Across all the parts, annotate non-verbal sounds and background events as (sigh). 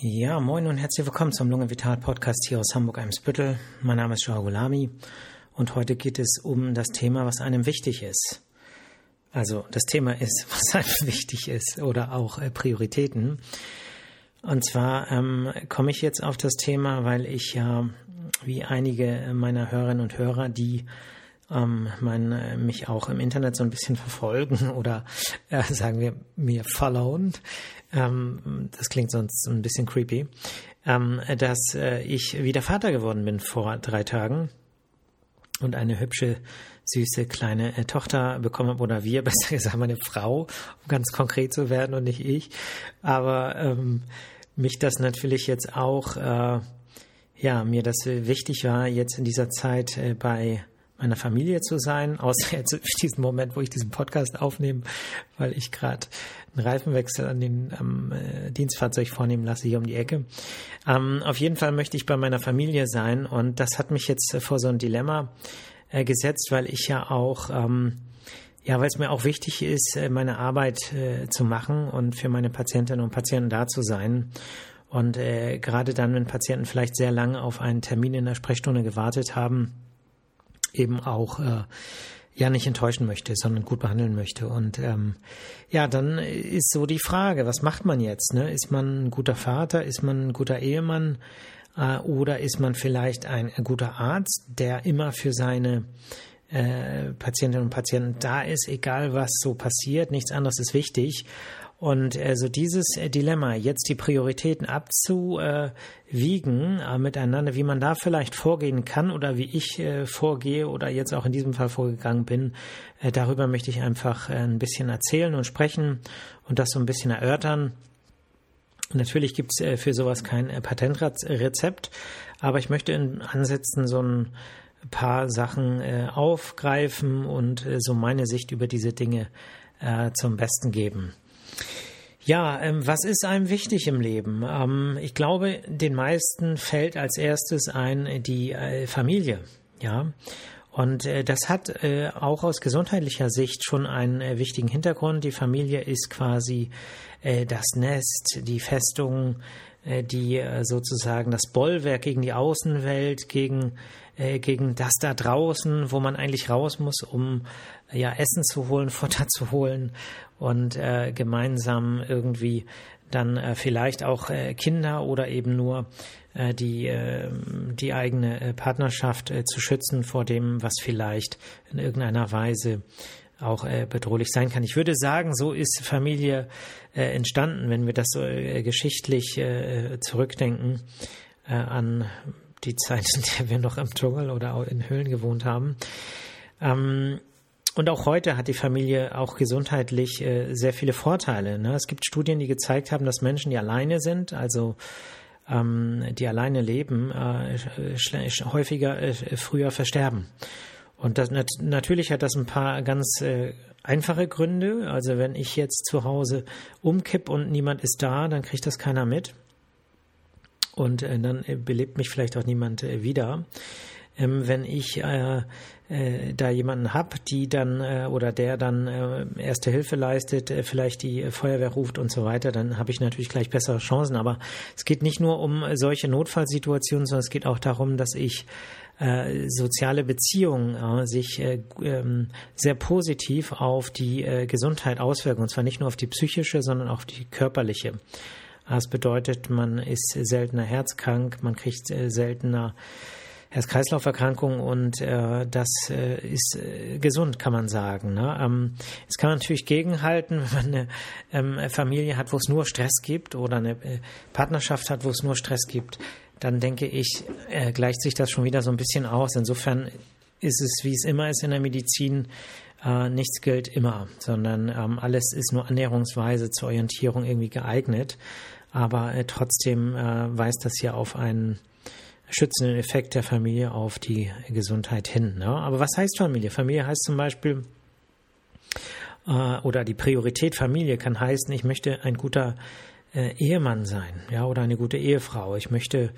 Ja, moin und herzlich willkommen zum Lunge Vital Podcast hier aus Hamburg-Eimsbüttel. Mein Name ist Joao Gulami und heute geht es um das Thema, was einem wichtig ist. Also das Thema ist, (laughs) was einem wichtig ist oder auch äh, Prioritäten. Und zwar ähm, komme ich jetzt auf das Thema, weil ich ja, wie einige meiner Hörerinnen und Hörer, die ähm, mein, äh, mich auch im Internet so ein bisschen (laughs) verfolgen oder äh, sagen wir mir followen. Ähm, das klingt sonst ein bisschen creepy. Ähm, dass äh, ich wieder Vater geworden bin vor drei Tagen und eine hübsche, süße kleine äh, Tochter bekommen habe, oder wir, (laughs) besser gesagt meine Frau, um ganz konkret zu werden und nicht ich. Aber ähm, mich das natürlich jetzt auch, äh, ja, mir das wichtig war, jetzt in dieser Zeit äh, bei meiner Familie zu sein, (laughs) außer jetzt in diesem Moment, wo ich diesen Podcast aufnehme, weil ich gerade einen Reifenwechsel an den ähm, äh, Dienstfahrzeug vornehmen lasse hier um die Ecke. Ähm, auf jeden Fall möchte ich bei meiner Familie sein und das hat mich jetzt vor so ein Dilemma äh, gesetzt, weil ich ja auch ähm, ja, weil es mir auch wichtig ist, äh, meine Arbeit äh, zu machen und für meine Patientinnen und Patienten da zu sein. Und äh, gerade dann, wenn Patienten vielleicht sehr lange auf einen Termin in der Sprechstunde gewartet haben, eben auch äh, ja nicht enttäuschen möchte, sondern gut behandeln möchte. Und ähm, ja, dann ist so die Frage, was macht man jetzt? Ne? Ist man ein guter Vater? Ist man ein guter Ehemann? Äh, oder ist man vielleicht ein, guter Arzt, der immer für seine äh, Patientinnen und Patienten da ist, egal was so passiert, nichts anderes ist wichtig. Und also dieses äh, Dilemma, jetzt die Prioritäten abzuwiegen äh, miteinander, wie man da vielleicht vorgehen kann oder wie ich äh, vorgehe oder jetzt auch in diesem Fall vorgegangen bin, äh, darüber möchte ich einfach äh, ein bisschen erzählen und sprechen und das so ein bisschen erörtern. Natürlich gibt's äh, für sowas kein Patentrezept, aber ich möchte in Ansätzen so ein paar Sachen aufgreifen und so meine Sicht über diese Dinge zum Besten geben. Ja, ähm, was ist einem wichtig im Leben? Ähm, ich glaube, den meisten fällt als erstes ein die äh, Familie. Ja. Und äh, das hat äh, auch aus gesundheitlicher Sicht schon einen äh, wichtigen Hintergrund. Die Familie ist quasi äh, das Nest, die Festung, äh, die sozusagen das Bollwerk gegen die Außenwelt, gegen, gegen das da draußen, wo man eigentlich raus muss, um ja Essen zu holen, (laughs) Futter zu holen und äh, gemeinsam irgendwie dann äh, vielleicht auch äh, Kinder oder eben nur äh, die, äh, die eigene äh, Partnerschaft äh, zu schützen vor dem, was vielleicht in irgendeiner Weise auch äh, bedrohlich sein kann. Ich würde sagen, so ist Familie äh, entstanden, wenn wir das so äh, geschichtlich äh, zurückdenken äh, an die Zeit, in der wir noch im Dschungel oder auch in Höhlen gewohnt haben. Ähm, und auch heute hat die Familie auch gesundheitlich äh, sehr viele Vorteile. Ne? Es gibt Studien, die gezeigt haben, dass Menschen, die alleine sind, also ähm, die alleine leben, äh, häufiger äh, früher versterben. Und das, nat natürlich hat das ein paar ganz äh, einfache Gründe. Also wenn ich jetzt zu Hause umkipp und niemand ist da, dann kriegt das keiner mit. Und äh, dann äh, belebt mich vielleicht auch niemand äh, wieder ähm, wenn ich äh, äh, da jemanden hab, die dann äh, oder der dann äh, erste Hilfe leistet, vielleicht die Feuerwehr ruft und so weiter, dann habe ich natürlich gleich bessere Chancen. Aber es geht nicht nur um solche Notfallsituationen, sondern es geht auch darum, dass ich soziale Beziehungen sich äh, ähm, sehr positiv auf die Gesundheit auswirken. Und zwar nicht nur auf die psychische, sondern auch auf die körperliche. Das bedeutet, man ist seltener herzkrank, man kriegt seltener Herz-Kreislauf-Erkrankung und äh, das äh, ist äh, gesund, kann man sagen. Ne? Ähm, es kann man natürlich gegenhalten, (laughs) wenn man eine ähm, Familie hat, wo es nur Stress gibt oder eine äh, Partnerschaft hat, wo es nur Stress gibt, dann denke ich, äh, gleicht sich das schon wieder so ein bisschen aus. Insofern ist es, wie es immer ist in der Medizin, äh, nichts gilt immer, sondern ähm, alles ist nur annäherungsweise zur Orientierung irgendwie geeignet. Aber trotzdem weist das hier auf einen schützenden Effekt der Familie auf die Gesundheit hin. Ne? Aber was heißt Familie? Familie heißt zum Beispiel, äh, oder die Priorität Familie kann heißen, ich möchte ein guter äh, Ehemann sein, ja, oder eine gute Ehefrau. Ich möchte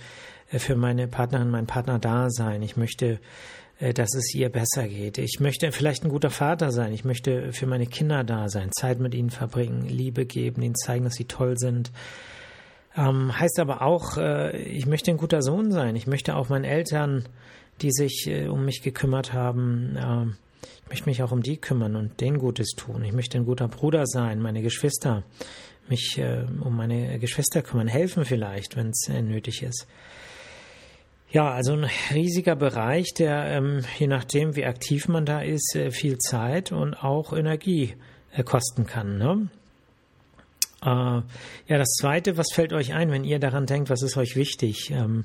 äh, für meine Partnerin, meinen Partner da sein. Ich möchte, äh, dass es ihr besser geht. Ich möchte vielleicht ein guter Vater sein. Ich möchte für meine Kinder da sein, Zeit mit ihnen verbringen, Liebe geben, ihnen zeigen, dass sie toll sind Ähm, heißt aber auch, äh, ich möchte ein guter Sohn sein. Ich möchte auch meinen Eltern, die sich äh, um mich gekümmert haben, äh, ich möchte mich auch um die kümmern und denen Gutes tun. Ich möchte ein guter Bruder sein, meine Geschwister, mich äh, um meine Geschwister kümmern, helfen vielleicht, wenn es äh, nötig ist. Ja, also ein riesiger Bereich, der ähm, je nachdem, wie aktiv man da ist, äh, viel Zeit und auch Energie äh, kosten kann. Ne? Äh, ja, das Zweite, was fällt euch ein, wenn ihr daran denkt, was ist euch wichtig? Ähm,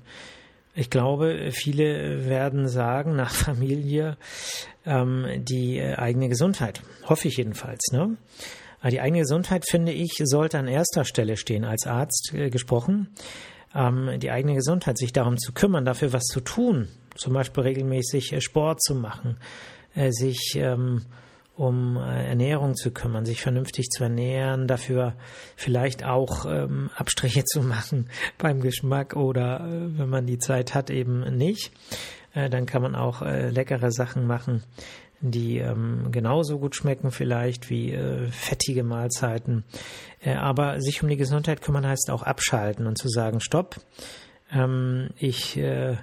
ich glaube, viele werden sagen, nach (laughs) Familie, ähm, die äh, eigene Gesundheit. Hoffe ich jedenfalls. Ne? Aber die eigene Gesundheit, finde ich, sollte an erster Stelle stehen, als Arzt äh, gesprochen ähm, die eigene Gesundheit, sich darum zu kümmern, dafür was zu tun, zum Beispiel regelmäßig äh, Sport zu machen, äh, sich ähm, um äh, Ernährung zu kümmern, sich vernünftig zu ernähren, dafür vielleicht auch ähm, Abstriche zu machen (laughs) beim Geschmack oder äh, wenn man die Zeit hat eben nicht. Äh, dann kann man auch äh, leckere Sachen machen, die ähm, genauso gut schmecken vielleicht wie äh, fettige Mahlzeiten. Äh, aber sich um die Gesundheit kümmern heißt auch abschalten und zu sagen, stopp, ähm, ich äh,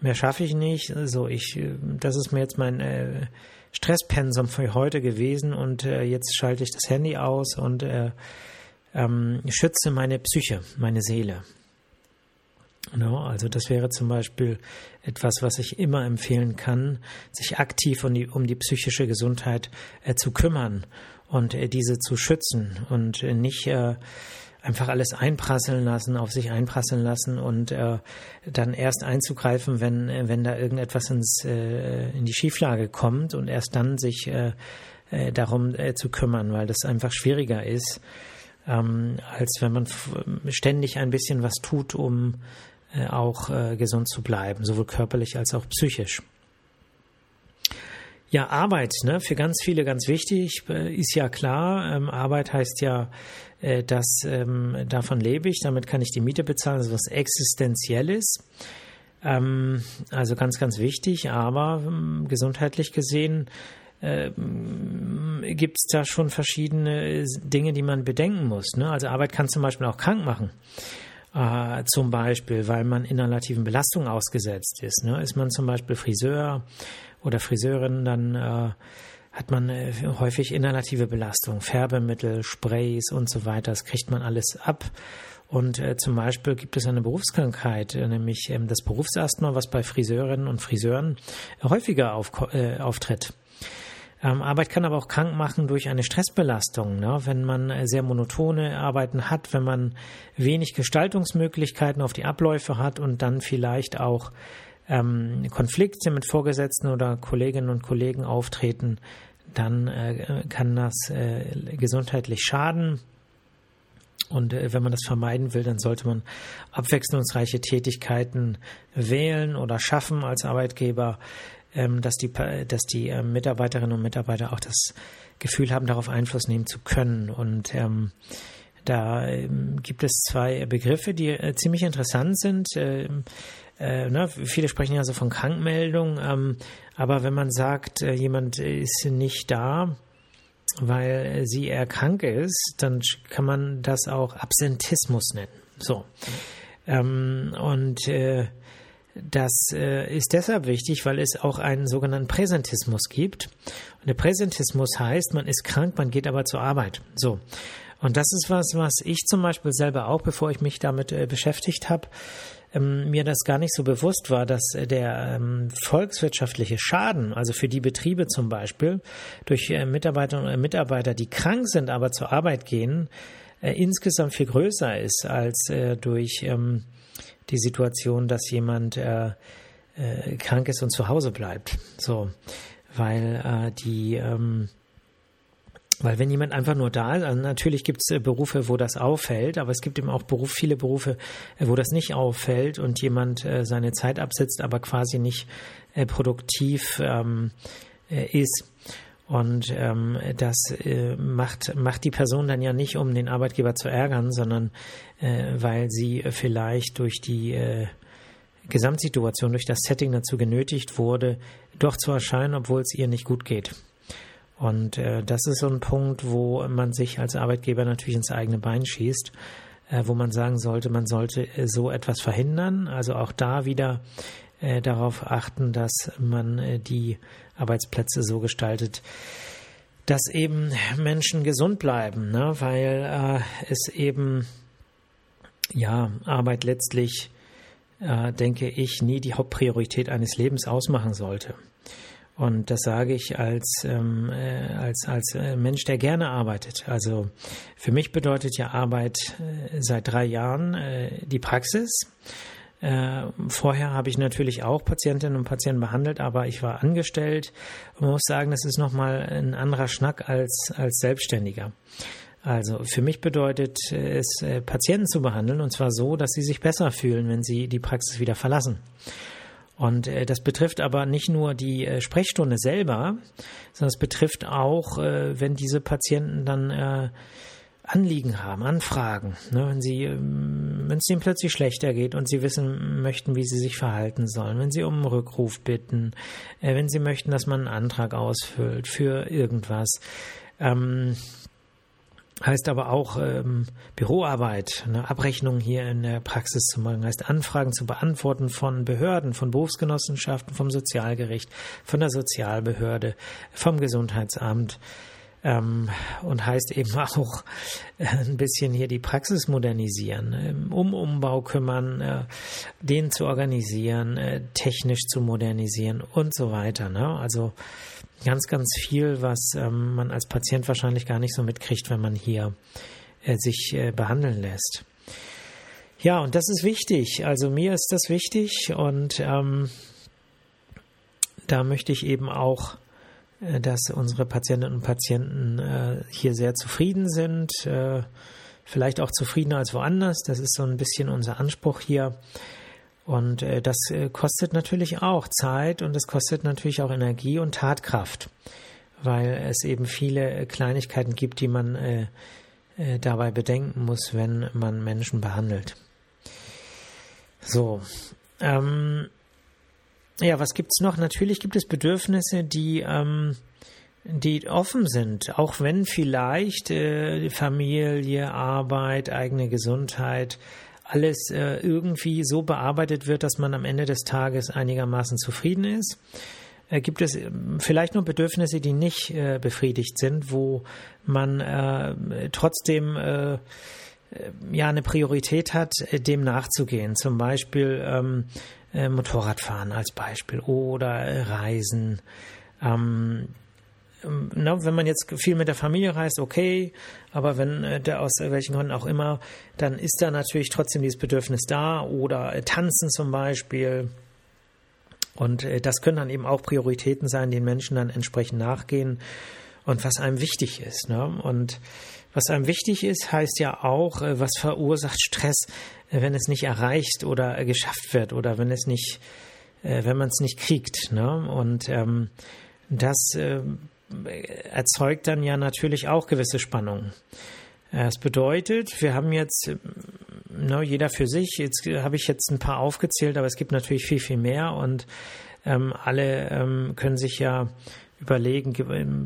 mehr schaffe ich nicht. So, ich, äh, das ist mir jetzt mein äh, Stresspensum für heute gewesen und äh, jetzt schalte ich das Handy aus und äh, ähm, schütze meine Psyche, meine Seele. No, also das wäre zum Beispiel etwas, was ich immer empfehlen kann, sich aktiv um die, um die psychische Gesundheit äh, zu kümmern und äh, diese zu schützen und äh, nicht äh, einfach alles einprasseln lassen, auf sich einprasseln lassen und äh, dann erst einzugreifen, wenn, äh, wenn da irgendetwas ins, in die Schieflage kommt und erst dann sich darum zu kümmern, weil das einfach schwieriger ist, ähm, als wenn man ständig ein bisschen was tut, um äh, auch äh, gesund zu bleiben, sowohl körperlich als auch psychisch. Ja, Arbeit, ne, für ganz viele ganz wichtig, äh, ist ja klar. Ähm, Arbeit heißt ja, äh, dass ähm, davon lebe ich, damit kann ich die Miete bezahlen, das ist was Existenzielles. Ähm, also ganz, ganz wichtig, aber ähm, gesundheitlich gesehen äh, gibt es da schon verschiedene Dinge, die man bedenken muss. Ne? Also Arbeit kann zum Beispiel auch krank machen. Äh, zum Beispiel, weil man inhalativen Belastungen ausgesetzt ist. Ne? Ist man zum Beispiel Friseur oder Friseurin, dann äh, hat man äh, häufig inhalative Belastung, Färbemittel, Sprays und so weiter. Das kriegt man alles ab. Und äh, zum Beispiel gibt es eine Berufskrankheit, äh, nämlich ähm, das Berufsasthma, was bei Friseurinnen und Friseuren häufiger auf, äh, auftritt. Ähm, Arbeit kann aber auch krank machen durch eine Stressbelastung. Ne? Wenn man äh, sehr monotone Arbeiten hat, wenn man wenig Gestaltungsmöglichkeiten auf die Abläufe hat und dann vielleicht auch ähm, Konflikte mit Vorgesetzten oder Kolleginnen und Kollegen auftreten, dann äh, kann das äh, gesundheitlich schaden. Und äh, wenn man das vermeiden will, dann sollte man abwechslungsreiche Tätigkeiten wählen oder schaffen als Arbeitgeber, ähm, dass die, dass die ähm, Mitarbeiterinnen und Mitarbeiter auch das Gefühl haben, darauf Einfluss nehmen zu können. Und ähm, da ähm, gibt es zwei Begriffe, die äh, ziemlich interessant sind. Äh, ne, viele sprechen ja so von Krankmeldung, ähm, aber wenn man sagt, äh, jemand ist nicht da, weil sie eher krank ist, dann kann man das auch Absentismus nennen. So. Ähm, und äh, das äh, ist deshalb wichtig, weil es auch einen sogenannten Präsentismus gibt. Und der Präsentismus heißt, man ist krank, man geht aber zur Arbeit. So. Und das ist was, was ich zum Beispiel selber auch, bevor ich mich damit äh, beschäftigt habe, ähm, mir das gar nicht so bewusst war, dass äh, der ähm, volkswirtschaftliche Schaden, also für die Betriebe zum Beispiel, durch äh, Mitarbeiterinnen und Mitarbeiter, die krank sind, aber zur Arbeit gehen, äh, insgesamt viel größer ist als äh, durch ähm, die Situation, dass jemand äh, äh, krank ist und zu Hause bleibt. So, weil äh, die ähm, weil wenn jemand einfach nur da ist, also natürlich gibt es äh, Berufe, wo das auffällt, aber es gibt eben auch Beruf, viele Berufe, äh, wo das nicht auffällt und jemand äh, seine Zeit absitzt, aber quasi nicht produktiv ähm, äh, ist. Und ähm, das äh, macht, macht die Person dann ja nicht, um den Arbeitgeber zu ärgern, sondern äh, weil sie vielleicht durch die äh, Gesamtsituation, durch das Setting dazu genötigt wurde, doch zu erscheinen, obwohl es ihr nicht gut geht. Und äh, das ist so ein Punkt, wo man sich als Arbeitgeber natürlich ins eigene Bein schießt, äh, wo man sagen sollte, man sollte äh, so etwas verhindern. Also auch da wieder äh, darauf achten, dass man äh, die Arbeitsplätze so gestaltet, dass eben Menschen gesund bleiben, ne? weil äh, es eben ja Arbeit letztlich, äh, denke ich, nie die Hauptpriorität eines Lebens ausmachen sollte. Und das sage ich als, ähm, äh, als, als äh, Mensch, der gerne arbeitet. Also für mich bedeutet ja Arbeit äh, seit drei Jahren äh, die Praxis. Äh, vorher habe ich natürlich auch Patientinnen und Patienten behandelt, aber ich war angestellt und man muss sagen, das ist nochmal ein anderer Schnack als, als Selbstständiger. Also für mich bedeutet es, äh, Patienten zu behandeln und zwar so, dass sie sich besser fühlen, wenn sie die Praxis wieder verlassen. Und äh, das betrifft aber nicht nur die äh, Sprechstunde selber, sondern es betrifft auch, äh, wenn diese Patienten dann äh, Anliegen haben, Anfragen, ne, wenn sie, ähm, wenn es ihnen plötzlich schlechter geht und sie wissen möchten, wie sie sich verhalten sollen, wenn sie um einen Rückruf bitten, äh, wenn sie möchten, dass man einen Antrag ausfüllt für irgendwas. Ähm, heißt aber auch ähm, Büroarbeit, eine Abrechnung hier in der Praxis zu machen, heißt Anfragen zu beantworten von Behörden, von Berufsgenossenschaften, vom Sozialgericht, von der Sozialbehörde, vom Gesundheitsamt ähm, und heißt eben (laughs) auch äh, ein bisschen hier die Praxis modernisieren, äh, um Umbau kümmern, äh, den zu organisieren, äh, technisch zu modernisieren und so weiter. Ne? Also ganz, ganz viel, was ähm, man als Patient wahrscheinlich gar nicht so mitkriegt, wenn man hier äh, sich äh, behandeln lässt. Ja, und das ist wichtig. Also mir ist das wichtig und ähm, da möchte ich eben auch, äh, dass unsere Patientinnen und Patienten äh, hier sehr zufrieden sind, äh, vielleicht auch zufriedener als woanders. Das ist so ein bisschen unser Anspruch hier. Und äh, das äh, kostet natürlich auch Zeit und es kostet natürlich auch Energie und Tatkraft, weil es eben viele äh, Kleinigkeiten gibt, die man äh, äh, dabei bedenken muss, wenn man Menschen behandelt. So. Ähm, ja, was gibt's noch? Natürlich gibt es Bedürfnisse, die, ähm, die offen sind, auch wenn vielleicht äh, Familie, Arbeit, eigene Gesundheit alles äh, irgendwie so bearbeitet wird, dass man am Ende des Tages einigermaßen zufrieden ist. Äh, gibt es ähm, vielleicht noch Bedürfnisse, die nicht äh, befriedigt sind, wo man äh, trotzdem äh, äh, ja eine Priorität hat, dem nachzugehen. Zum Beispiel ähm, Motorradfahren als Beispiel oder Reisen. Ähm, na, wenn man jetzt viel mit der Familie reist, okay, aber wenn äh, der aus welchen Gründen auch immer, dann ist da natürlich trotzdem dieses Bedürfnis da oder äh, tanzen zum Beispiel. Und äh, das können dann eben auch Prioritäten sein, den Menschen dann entsprechend nachgehen und was einem wichtig ist. Ne? Und was einem wichtig ist, heißt ja auch, äh, was verursacht Stress, äh, wenn es nicht erreicht oder äh, geschafft wird oder wenn es nicht, wenn man es nicht kriegt. Ne? Und ähm, das ähm, erzeugt dann ja natürlich auch gewisse Spannungen. Das bedeutet, wir haben jetzt, ne, jeder für sich, jetzt habe ich jetzt ein paar aufgezählt, aber es gibt natürlich viel, viel mehr und ähm, alle ähm, können sich ja überlegen,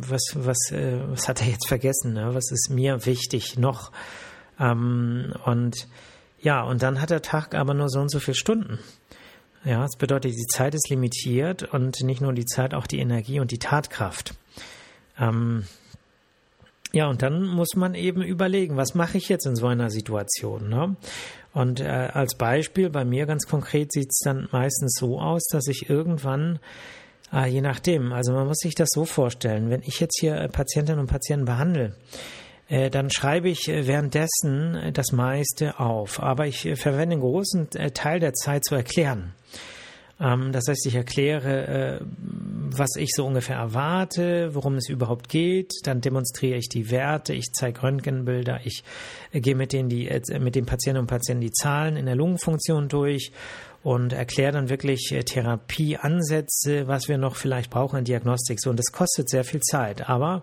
was, was, äh, was hat er jetzt vergessen, ne? was ist mir wichtig noch. Ähm, und ja, und dann hat der Tag aber nur so und so viele Stunden. Ja, das bedeutet, die Zeit ist limitiert und nicht nur die Zeit, auch die Energie und die Tatkraft. Ähm, ja, und dann muss man eben überlegen, was mache ich jetzt in so einer Situation. Ne? Und äh, als Beispiel, bei mir ganz konkret sieht es dann meistens so aus, dass ich irgendwann, äh, je nachdem, also man muss sich das so vorstellen, wenn ich jetzt hier Patientinnen und Patienten behandle, äh, dann schreibe ich äh, währenddessen das meiste auf. Aber ich äh, verwende einen großen Teil der Zeit zu erklären. Ähm, das heißt, ich erkläre, äh, was ich so ungefähr erwarte, worum es überhaupt geht. Dann demonstriere ich die Werte, ich zeige Röntgenbilder, ich äh, gehe mit, denen die, äh, mit den Patienten und Patienten die Zahlen in der Lungenfunktion durch und erkläre dann wirklich Therapieansätze, was wir noch vielleicht brauchen in Diagnostik. So, und das kostet sehr viel Zeit. Aber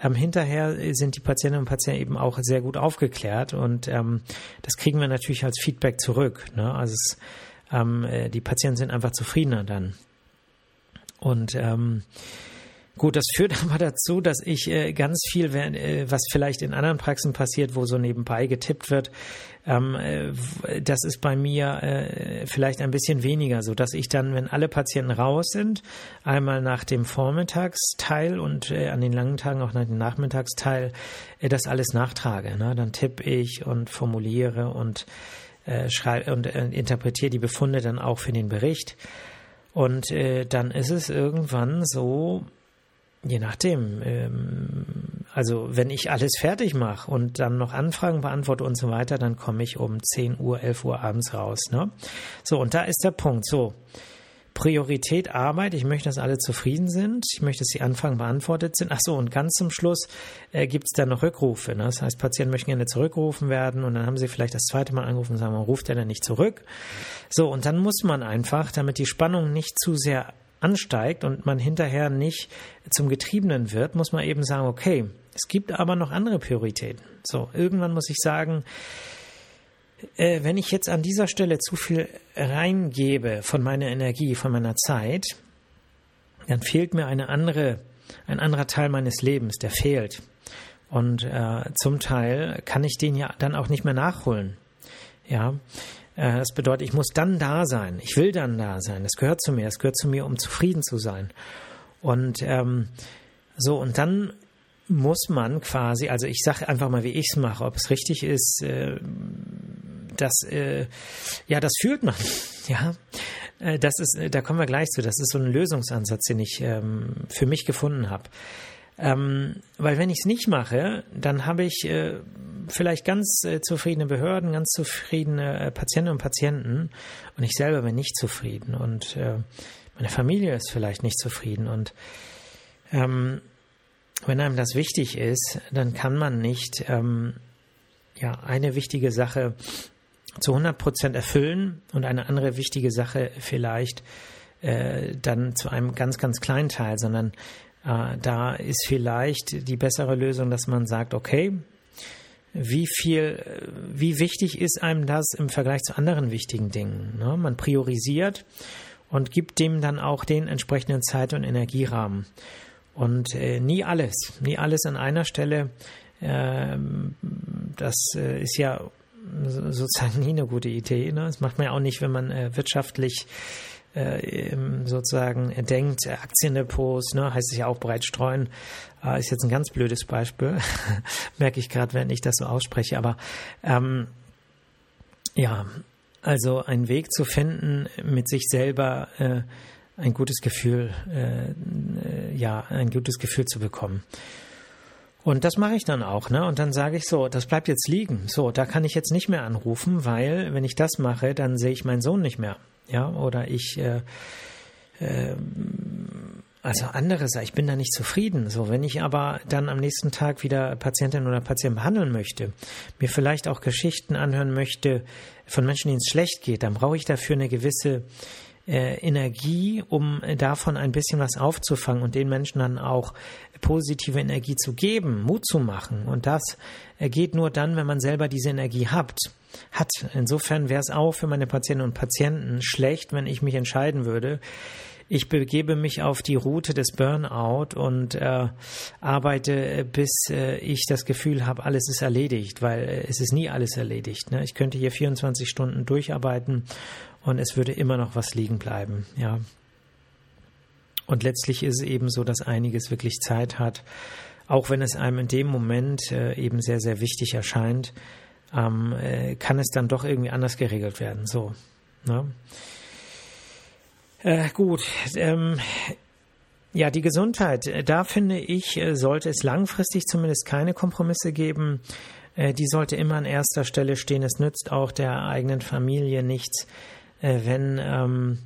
ähm, hinterher sind die Patientinnen und Patienten eben auch sehr gut aufgeklärt und ähm, das kriegen wir natürlich als Feedback zurück. Ne? Also es ähm, äh, die Patienten sind einfach zufriedener dann. Und ähm, Gut, das führt (laughs) aber dazu, dass ich äh, ganz viel, äh, was vielleicht in anderen Praxen passiert, wo so nebenbei getippt wird, ähm, äh, das ist bei mir äh, vielleicht ein bisschen weniger, so dass ich dann, wenn alle Patienten raus sind, einmal nach dem Vormittagsteil und äh, an den langen Tagen auch nach dem Nachmittagsteil, das alles nachtrage. Ne? Dann tippe ich und formuliere und äh, schreibe und äh, interpretiere die Befunde dann auch für den Bericht. Und äh, dann ist es irgendwann so, Je nachdem. Ähm, also wenn ich alles fertig mache und dann noch Anfragen beantworte und so weiter, dann komme ich um 10 Uhr, 11 Uhr abends raus. Ne? So, und da ist der Punkt. So, Priorität Arbeit. Ich möchte, dass alle zufrieden sind. Ich möchte, dass die Anfragen beantwortet sind. Ach so, und ganz zum Schluss äh, gibt es dann noch Rückrufe. Ne? Das heißt, Patienten möchten gerne zurückgerufen werden und dann haben sie vielleicht das zweite Mal angerufen und sagen, man ruft er dann nicht zurück. So, und dann muss man einfach, damit die Spannung nicht zu sehr ansteigt und man hinterher nicht zum Getriebenen wird, muss man eben sagen, okay, es gibt aber noch andere Prioritäten. So, irgendwann muss ich sagen, äh, wenn ich jetzt an dieser Stelle zu viel reingebe von meiner Energie, von meiner Zeit, dann fehlt mir eine andere, ein anderer Teil meines Lebens, der fehlt. Und äh, zum Teil kann ich den ja dann auch nicht mehr nachholen. Ja, äh, das bedeutet, ich muss dann da sein. Ich will dann da sein. Das gehört zu mir. Das gehört zu mir, um zufrieden zu sein. Und ähm, so, und dann muss man quasi, also ich sage einfach mal, wie ich es mache, ob es richtig ist, äh, das, äh, ja, das fühlt man, (laughs) ja. Äh, das ist, da kommen wir gleich zu. Das ist so ein Lösungsansatz, den ich ähm, für mich gefunden habe. Ähm, weil wenn ich es nicht mache, dann habe ich äh, vielleicht ganz äh, zufriedene Behörden, ganz zufriedene äh, Patientinnen und Patienten und ich selber bin nicht zufrieden und äh, meine Familie ist vielleicht nicht zufrieden und ähm, wenn einem das wichtig ist, dann kann man nicht ähm, ja eine wichtige Sache zu 100 Prozent erfüllen und eine andere wichtige Sache vielleicht äh, dann zu einem ganz ganz kleinen Teil, sondern äh, da ist vielleicht die bessere Lösung, dass man sagt, okay, wie viel, wie wichtig ist einem das im Vergleich zu anderen wichtigen Dingen? Ne? Man priorisiert und gibt dem dann auch den entsprechenden Zeit- und Energierahmen. Und äh, nie alles, nie alles an einer Stelle. Äh, das äh, ist ja sozusagen (laughs) nie eine gute Idee. Ne? Das macht man ja auch nicht, wenn man äh, wirtschaftlich äh, sozusagen denkt, Aktiendepots, ne, heißt es ja auch breit streuen, äh, ist jetzt ein ganz blödes Beispiel, (laughs) merke ich gerade, wenn ich das so ausspreche, aber ähm, ja, also einen Weg zu finden, mit sich selber äh, ein gutes Gefühl, äh, äh, ja, ein gutes Gefühl zu bekommen. Und das mache ich dann auch, ne? Und dann sage ich so, das bleibt jetzt liegen. So, da kann ich jetzt nicht mehr anrufen, weil wenn ich das mache, dann sehe ich meinen Sohn nicht mehr ja, oder ich, äh, äh, also andere Sachen, ich bin da nicht zufrieden. So, wenn ich aber dann am nächsten Tag wieder Patientin oder Patienten behandeln möchte, mir vielleicht auch Geschichten anhören möchte von Menschen, denen es schlecht geht, dann brauche ich dafür eine gewisse äh, Energie, um davon ein bisschen was aufzufangen und den Menschen dann auch positive Energie zu geben, Mut zu machen. Und das äh, geht nur dann, wenn man selber diese Energie hat hat. Insofern wäre es auch für meine Patientinnen und Patienten schlecht, wenn ich mich entscheiden würde, ich begebe mich auf die Route des Burnout und äh, arbeite, bis äh, ich das Gefühl habe, alles ist erledigt, weil äh, es ist nie alles erledigt. Ne? Ich könnte hier 24 Stunden durcharbeiten und es würde immer noch was liegen bleiben. Ja. Und letztlich ist es eben so, dass einiges wirklich Zeit hat, auch wenn es einem in dem Moment äh, eben sehr, sehr wichtig erscheint ähm, äh, kann es dann doch irgendwie anders geregelt werden. So. Ne? Äh, gut. Ähm, ja, die Gesundheit. Äh, da finde ich, sollte es langfristig zumindest keine Kompromisse geben. Die sollte immer an erster Stelle stehen. Es nützt auch der eigenen Familie nichts, wenn, ähm,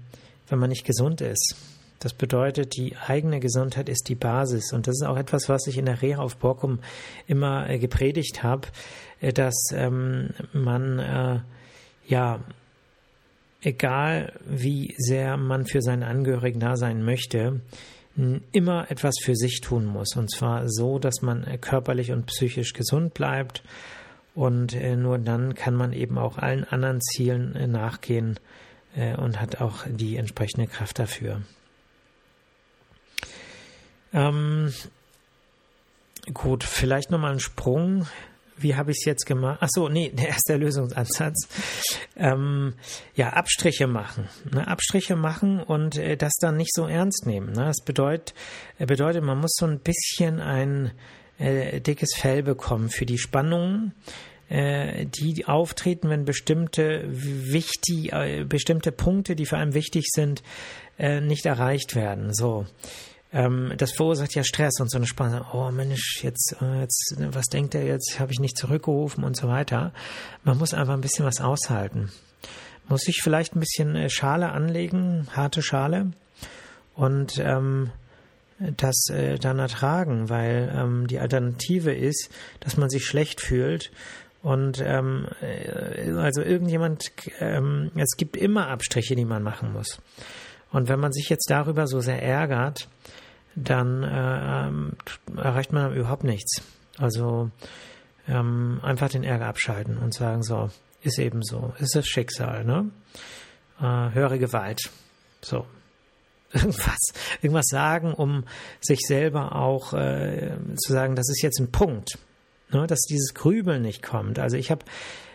wenn man nicht gesund ist. Das bedeutet, die eigene Gesundheit ist die Basis. Und das ist auch etwas, was ich in der Reha auf Borkum immer äh, gepredigt habe, äh, dass ähm, man, äh, ja, egal wie sehr man für seine Angehörigen da sein möchte, immer etwas für sich tun muss. Und zwar so, dass man äh, körperlich und psychisch gesund bleibt. Und äh, nur dann kann man eben auch allen anderen Zielen äh, nachgehen und hat auch die entsprechende Kraft dafür. Ähm, gut, vielleicht nochmal ein Sprung. Wie habe ich es jetzt gemacht? Ach so, nee, (laughs) der erste Lösungsansatz. Ähm, ja, Abstriche machen. Ne? Abstriche machen und äh, das dann nicht so ernst nehmen. Ne? Das bedeutet, äh, bedeutet, man muss so ein bisschen ein äh, dickes Fell bekommen für die Spannungen, äh, die auftreten, wenn bestimmte wichtig, äh, bestimmte Punkte, die für einen wichtig sind, äh, nicht erreicht werden. So. Ähm, das verursacht ja Stress und so eine Spannung. Oh Mensch, jetzt, äh, jetzt, was denkt er jetzt? Habe ich nicht zurückgerufen und so weiter. Man muss einfach ein bisschen was aushalten. Muss sich vielleicht ein bisschen äh, Schale anlegen, harte Schale und ähm, das äh, dann ertragen, weil ähm, die Alternative ist, dass man sich schlecht fühlt und ähm, äh, also irgendjemand, ähm, es gibt immer Abstriche, die man machen muss. Und wenn man sich jetzt darüber so sehr ärgert, dann äh, ähm, erreicht man überhaupt nichts. Also ähm, einfach den Ärger abschalten und sagen so, ist eben so, ist das Schicksal, ne? Äh, höhere Gewalt. So. (laughs) Irgendwas, irgendwas sagen, um sich selber auch äh, zu sagen, das ist jetzt ein Punkt, ne? dass dieses Grübeln nicht kommt. Also ich habe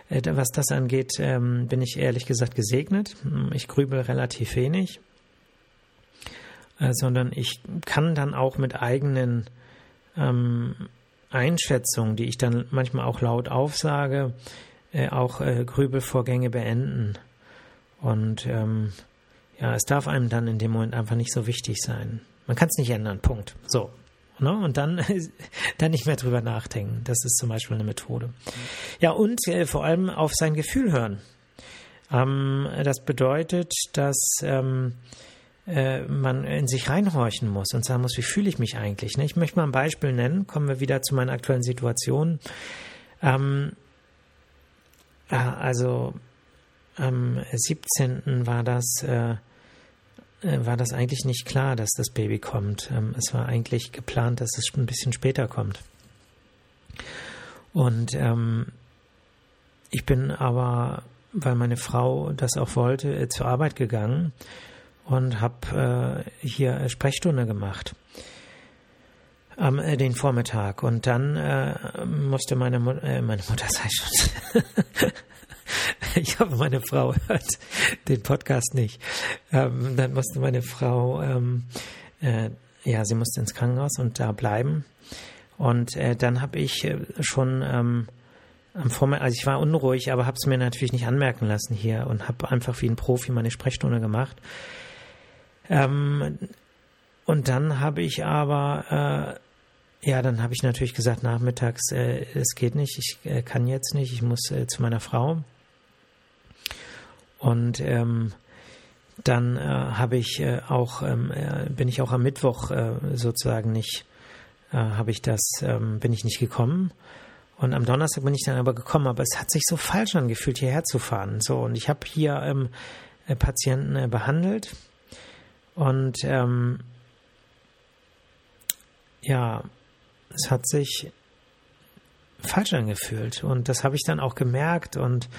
äh, was das angeht, ähm, bin ich ehrlich gesagt gesegnet. Ich grübel relativ wenig. Äh, sondern ich kann dann auch mit eigenen ähm, Einschätzungen, die ich dann manchmal auch laut aufsage, äh, auch Grübelvorgänge beenden. Und ähm, ja, es darf einem dann in dem Moment einfach nicht so wichtig sein. Man kann es nicht ändern, Punkt. So. Ne? Und dann, (laughs) dann nicht mehr drüber nachdenken. Das ist zum Beispiel eine Methode. Ja, und äh, vor allem auf sein Gefühl hören. Ähm, das bedeutet, dass ähm, äh, man in sich reinhorchen muss und sagen muss, wie fühle ich mich eigentlich? Ne? Ich möchte mal ein Beispiel nennen, kommen wir wieder zu meiner aktuellen Situation. Ähm, äh, also am 17. war das, äh, war das eigentlich nicht klar, dass das Baby kommt. Ähm, es war eigentlich geplant, dass es ein bisschen später kommt. Und ähm, ich bin aber, weil meine Frau das auch wollte, äh, zur Arbeit gegangen und habe äh, hier Sprechstunde gemacht am äh, den Vormittag und dann äh, musste meine Mut äh, meine Mutter (laughs) sei schon (laughs) ich hoffe meine Frau hört den Podcast nicht. Ähm, dann musste meine Frau ähm, äh, ja sie musste ins Krankenhaus und da bleiben. Und äh, dann habe ich äh, schon ähm, am Vormittag, also ich war unruhig, aber habe es mir natürlich nicht anmerken lassen hier und habe einfach wie ein Profi meine Sprechstunde gemacht. Ähm, und dann habe ich aber, äh, ja, dann habe ich natürlich gesagt, nachmittags, äh, es geht nicht, ich äh, kann jetzt nicht, ich muss äh, zu meiner Frau. Und ähm, dann äh, habe ich äh, auch, ähm, äh, bin ich auch am Mittwoch äh, sozusagen nicht, äh, habe ich das, ähm, bin ich nicht gekommen. Und am Donnerstag bin ich dann aber gekommen, aber es hat sich so falsch angefühlt, hierher zu fahren. So, und ich habe hier ähm, äh, Patienten behandelt und ähm, ja, es hat sich falsch angefühlt. Und das habe ich dann auch gemerkt und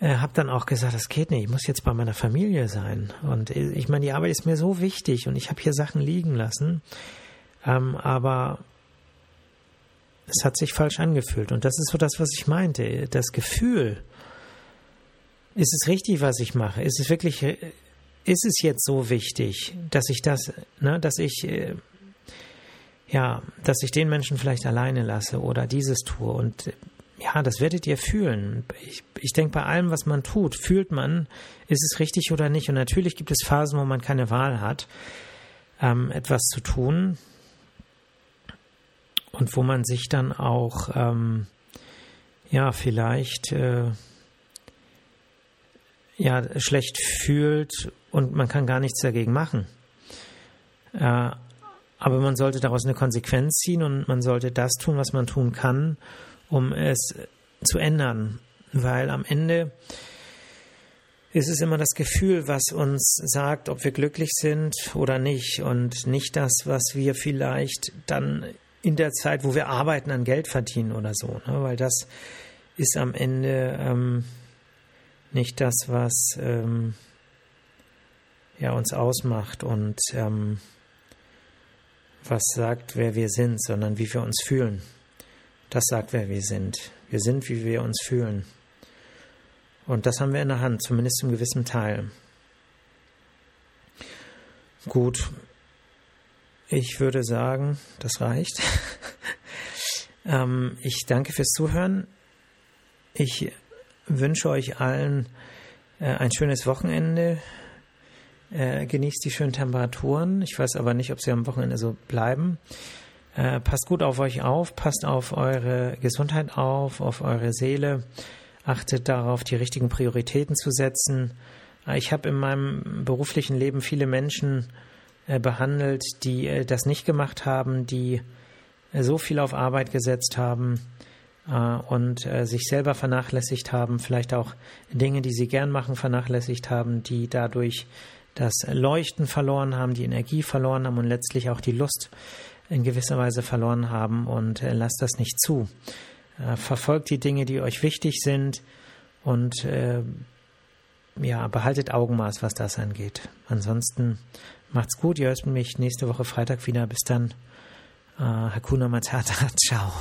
äh, habe dann auch gesagt, das geht nicht, ich muss jetzt bei meiner Familie sein. Und ich meine, die Arbeit ist mir so wichtig und ich habe hier Sachen liegen lassen. Ähm, aber es hat sich falsch angefühlt. Und das ist so das, was ich meinte. Das Gefühl, ist es richtig, was ich mache? Ist es wirklich ist es jetzt so wichtig, dass ich das, ne, dass ich, äh, ja, dass ich den Menschen vielleicht alleine lasse oder dieses tue und äh, ja, das werdet ihr fühlen. Ich, ich denke, bei allem, was man tut, fühlt man, ist es richtig oder nicht. Und natürlich gibt es Phasen, wo man keine Wahl hat, ähm, etwas zu tun und wo man sich dann auch, ähm, ja, vielleicht äh, ja schlecht fühlt und man kann gar nichts dagegen machen. Äh, aber man sollte daraus eine Konsequenz ziehen und man sollte das tun, was man tun kann, um es zu ändern. Weil am Ende ist es immer das Gefühl, was uns sagt, ob wir glücklich sind oder nicht und nicht das, was wir vielleicht dann in der Zeit, wo wir arbeiten, an Geld verdienen oder so. Ne? Weil das ist am Ende ähm, nicht das, was ähm, ja, uns ausmacht und ähm, was sagt, wer wir sind, sondern wie wir uns fühlen. Das sagt, wer wir sind. Wir sind, wie wir uns fühlen. Und das haben wir in der Hand, zumindest zum gewissen Teil. Gut, ich würde sagen, das reicht. (laughs) ähm, ich danke fürs Zuhören. Ich wünsche euch allen äh, ein schönes Wochenende. Äh, genießt die schönen Temperaturen. Ich weiß aber nicht, ob sie am Wochenende so bleiben. Äh, passt gut auf euch auf, passt auf eure Gesundheit auf, auf eure Seele. Achtet darauf, die richtigen Prioritäten zu setzen. Äh, ich habe in meinem beruflichen Leben viele Menschen äh, behandelt, die äh, das nicht gemacht haben, die so viel auf Arbeit gesetzt haben und sich selber vernachlässigt haben, vielleicht auch Dinge, die sie gern machen, vernachlässigt haben, die dadurch das Leuchten verloren haben, die Energie verloren haben und letztlich auch die Lust in gewisser Weise verloren haben und äh, lasst das nicht zu. Äh, verfolgt die Dinge, die euch wichtig sind und äh, ja, behaltet Augenmaß, was das angeht. Ansonsten macht's gut. Ihr hört mich nächste Woche Freitag wieder. Bis dann. Äh, Hakuna Matata. (laughs) Ciao.